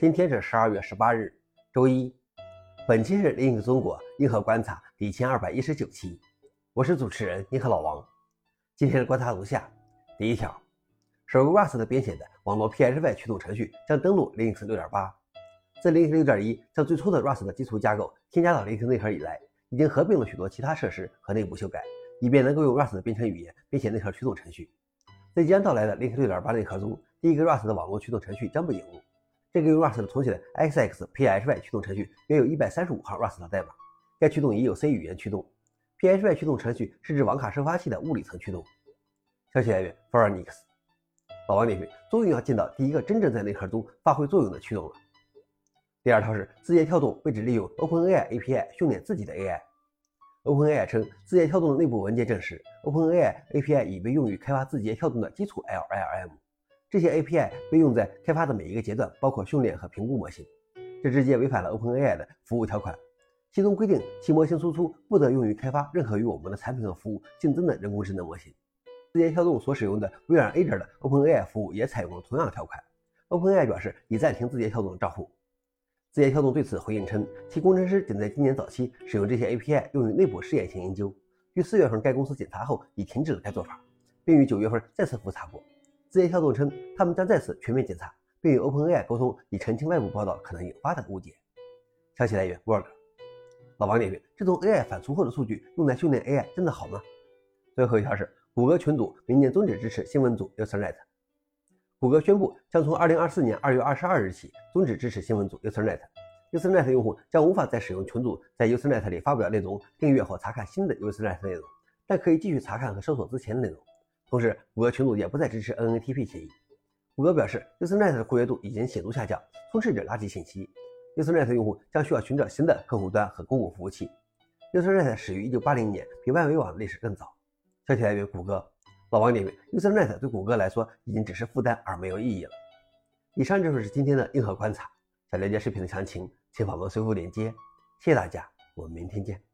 今天是十二月十八日，周一。本期是另一个中国硬核观察第一千二百一十九期，我是主持人硬核老王。今天的观察如下：第一条，首个 Rust 的编写的网络 PHY 驱动程序将登陆 Linux 6.8。自 Linux 6.1将最初的 Rust 的基础架构添加到 Linux 内核以来，已经合并了许多其他设施和内部修改，以便能够用 Rust 的编程语言编写内核驱动程序。在即将到来的 Linux 6.8内核中，第一个 Rust 的网络驱动程序将被引入。这个用 Rust 重写的 XXPHY 驱动程序约有一百三十五行 Rust 的代码。该驱动已有 C 语言驱动。PHY 驱动程序是指网卡收发器的物理层驱动。消息来源 f o r e n i x 老王点评：终于要见到第一个真正在内核中发挥作用的驱动了。第二条是字节跳动被指利用 OpenAI API 训练自己的 AI。OpenAI 称，字节跳动的内部文件证实，OpenAI API 已被用于开发字节跳动的基础 LLM。这些 API 被用在开发的每一个阶段，包括训练和评估模型。这直接违反了 OpenAI 的服务条款，其中规定其模型输出不得用于开发任何与我们的产品和服务竞争的人工智能模型。字节跳动所使用的微软 Azure 的 OpenAI 服务也采用了同样的条款。OpenAI 表示已暂停字节跳动的账户。字节跳动对此回应称，其工程师仅在今年早期使用这些 API 用于内部试验性研究。于四月份该公司检查后已停止了该做法，并于九月份再次复查过。字节跳动称，他们将再次全面检查，并与 OpenAI 沟通，以澄清外部报道可能引发的误解。消息来源：Work。老王点评：这种 AI 反刍后的数据用来训练 AI 真的好吗？最后一条是，谷歌群组明年终止支持新闻组 usernet。谷歌宣布将从2024年2月22日起终止支持新闻组 usernet。usernet 用户将无法再使用群组在 usernet 里发表内容、订阅或查看新的 usernet 内容，但可以继续查看和搜索之前的内容。同时，谷歌群组也不再支持 NNTP 协议。谷歌表示，Usenet 的活跃度已经显著下降，充斥着垃圾信息。Usenet 用户将需要寻找新的客户端和公共服务器。Usenet 始于1980年，比万维网的历史更早。消息来源：谷歌。老王点评：Usenet 对谷歌来说已经只是负担而没有意义了。以上就是今天的硬核观察。想了解视频的详情，请访问随后链接。谢谢大家，我们明天见。